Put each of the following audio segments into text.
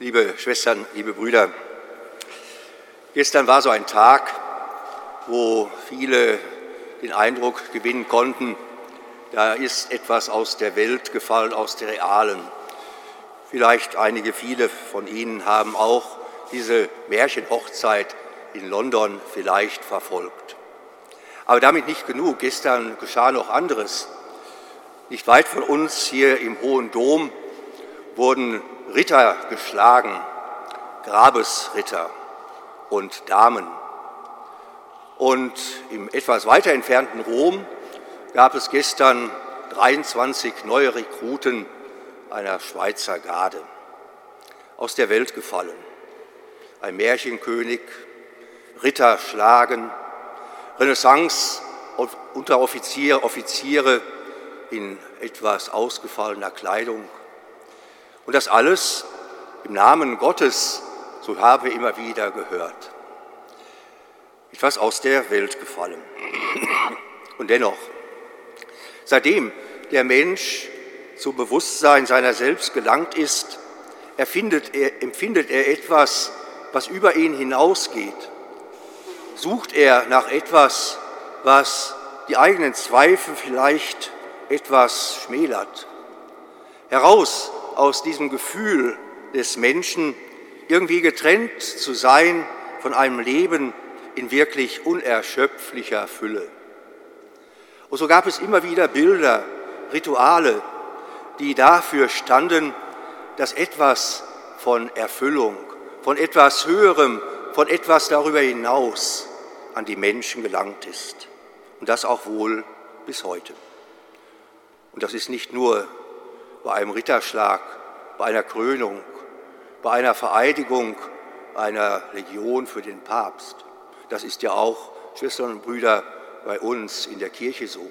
liebe Schwestern, liebe Brüder. Gestern war so ein Tag, wo viele den Eindruck gewinnen konnten, da ist etwas aus der Welt gefallen, aus der realen. Vielleicht einige, viele von Ihnen haben auch diese Märchenhochzeit in London vielleicht verfolgt. Aber damit nicht genug. Gestern geschah noch anderes. Nicht weit von uns hier im Hohen Dom wurden Ritter geschlagen, Grabesritter und Damen. Und im etwas weiter entfernten Rom gab es gestern 23 neue Rekruten einer Schweizer Garde, aus der Welt gefallen. Ein Märchenkönig, Ritter schlagen, Renaissance Unteroffiziere, Offiziere in etwas ausgefallener Kleidung, und das alles im Namen Gottes, so haben wir immer wieder gehört. Etwas aus der Welt gefallen. Und dennoch, seitdem der Mensch zum Bewusstsein seiner selbst gelangt ist, er, empfindet er etwas, was über ihn hinausgeht. Sucht er nach etwas, was die eigenen Zweifel vielleicht etwas schmälert. Heraus aus diesem Gefühl des Menschen, irgendwie getrennt zu sein von einem Leben in wirklich unerschöpflicher Fülle. Und so gab es immer wieder Bilder, Rituale, die dafür standen, dass etwas von Erfüllung, von etwas Höherem, von etwas darüber hinaus an die Menschen gelangt ist. Und das auch wohl bis heute. Und das ist nicht nur bei einem Ritterschlag, bei einer Krönung, bei einer Vereidigung einer Legion für den Papst. Das ist ja auch, Schwestern und Brüder, bei uns in der Kirche so.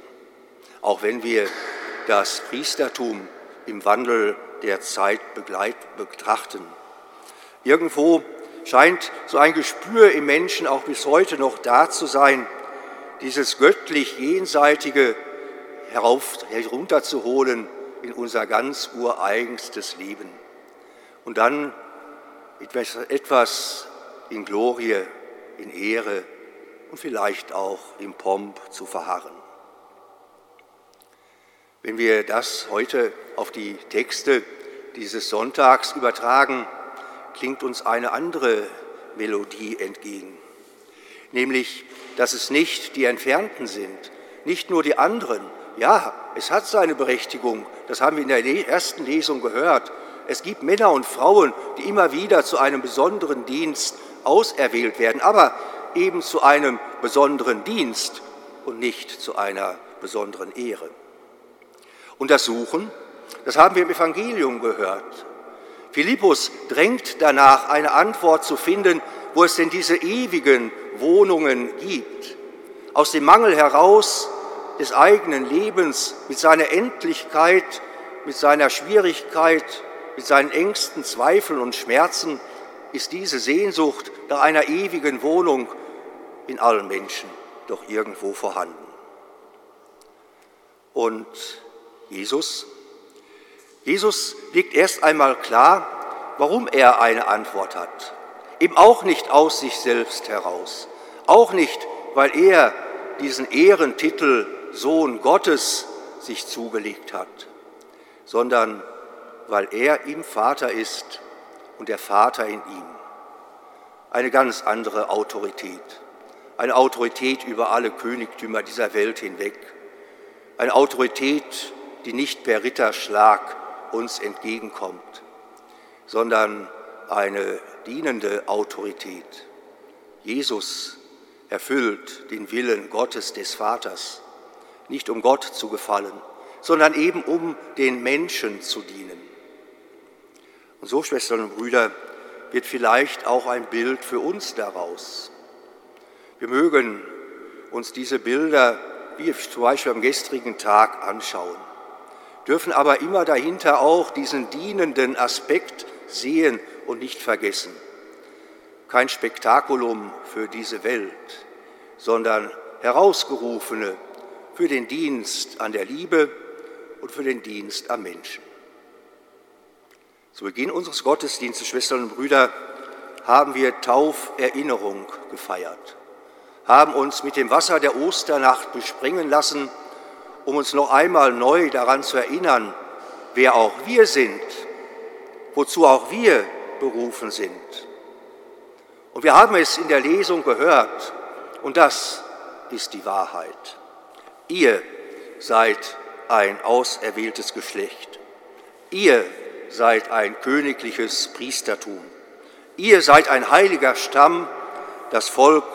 Auch wenn wir das Priestertum im Wandel der Zeit betrachten. Irgendwo scheint so ein Gespür im Menschen auch bis heute noch da zu sein, dieses göttlich Jenseitige herauf, herunterzuholen in unser ganz ureigenstes Leben. Und dann etwas in Glorie, in Ehre und vielleicht auch im Pomp zu verharren. Wenn wir das heute auf die Texte dieses Sonntags übertragen, klingt uns eine andere Melodie entgegen, nämlich, dass es nicht die Entfernten sind, nicht nur die anderen, ja, es hat seine Berechtigung, das haben wir in der ersten Lesung gehört. Es gibt Männer und Frauen, die immer wieder zu einem besonderen Dienst auserwählt werden, aber eben zu einem besonderen Dienst und nicht zu einer besonderen Ehre. Und das Suchen, das haben wir im Evangelium gehört. Philippus drängt danach, eine Antwort zu finden, wo es denn diese ewigen Wohnungen gibt. Aus dem Mangel heraus des eigenen Lebens, mit seiner Endlichkeit, mit seiner Schwierigkeit, mit seinen Ängsten, Zweifeln und Schmerzen, ist diese Sehnsucht nach einer ewigen Wohnung in allen Menschen doch irgendwo vorhanden. Und Jesus? Jesus legt erst einmal klar, warum er eine Antwort hat. Eben auch nicht aus sich selbst heraus, auch nicht, weil er diesen Ehrentitel Sohn Gottes sich zugelegt hat, sondern weil er im Vater ist und der Vater in ihm. Eine ganz andere Autorität, eine Autorität über alle Königtümer dieser Welt hinweg, eine Autorität, die nicht per Ritterschlag uns entgegenkommt, sondern eine dienende Autorität. Jesus erfüllt den Willen Gottes des Vaters nicht um Gott zu gefallen, sondern eben um den Menschen zu dienen. Und so, Schwestern und Brüder, wird vielleicht auch ein Bild für uns daraus. Wir mögen uns diese Bilder, wie zum Beispiel am gestrigen Tag, anschauen, dürfen aber immer dahinter auch diesen dienenden Aspekt sehen und nicht vergessen. Kein Spektakulum für diese Welt, sondern herausgerufene, für den Dienst an der Liebe und für den Dienst am Menschen. Zu Beginn unseres Gottesdienstes, Schwestern und Brüder, haben wir Tauferinnerung gefeiert, haben uns mit dem Wasser der Osternacht bespringen lassen, um uns noch einmal neu daran zu erinnern, wer auch wir sind, wozu auch wir berufen sind. Und wir haben es in der Lesung gehört, und das ist die Wahrheit. Ihr seid ein auserwähltes Geschlecht. Ihr seid ein königliches Priestertum. Ihr seid ein heiliger Stamm, das Volk,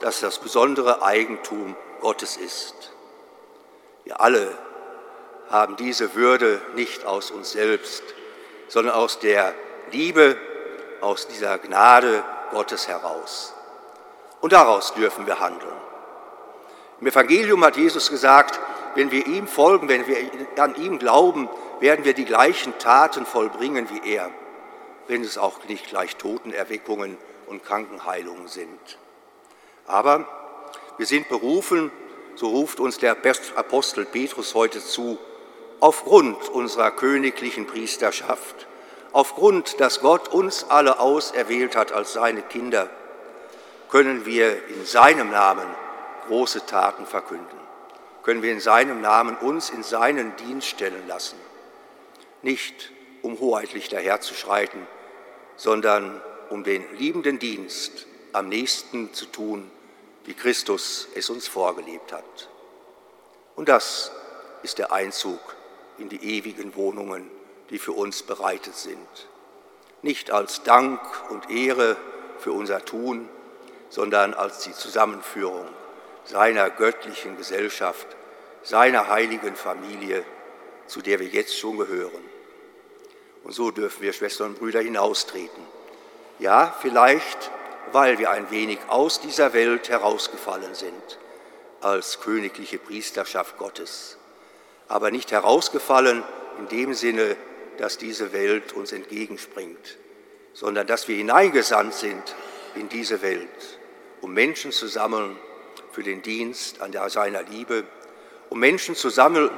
das das besondere Eigentum Gottes ist. Wir alle haben diese Würde nicht aus uns selbst, sondern aus der Liebe, aus dieser Gnade Gottes heraus. Und daraus dürfen wir handeln. Im Evangelium hat Jesus gesagt, wenn wir ihm folgen, wenn wir an ihm glauben, werden wir die gleichen Taten vollbringen wie er, wenn es auch nicht gleich Totenerweckungen und Krankenheilungen sind. Aber wir sind berufen, so ruft uns der Apostel Petrus heute zu, aufgrund unserer königlichen Priesterschaft, aufgrund, dass Gott uns alle auserwählt hat als seine Kinder, können wir in seinem Namen große Taten verkünden, können wir in seinem Namen uns in seinen Dienst stellen lassen nicht um hoheitlich daherzuschreiten, sondern um den liebenden Dienst am nächsten zu tun, wie Christus es uns vorgelebt hat. Und das ist der Einzug in die ewigen Wohnungen, die für uns bereitet sind. Nicht als Dank und Ehre für unser Tun, sondern als die Zusammenführung seiner göttlichen Gesellschaft, seiner heiligen Familie, zu der wir jetzt schon gehören. Und so dürfen wir Schwestern und Brüder hinaustreten. Ja, vielleicht, weil wir ein wenig aus dieser Welt herausgefallen sind als königliche Priesterschaft Gottes, aber nicht herausgefallen in dem Sinne, dass diese Welt uns entgegenspringt, sondern dass wir hineingesandt sind in diese Welt, um Menschen zu sammeln für den Dienst an der, seiner Liebe, um Menschen zu sammeln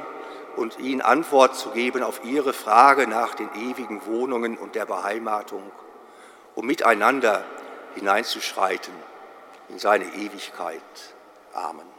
und ihnen Antwort zu geben auf ihre Frage nach den ewigen Wohnungen und der Beheimatung, um miteinander hineinzuschreiten in seine Ewigkeit. Amen.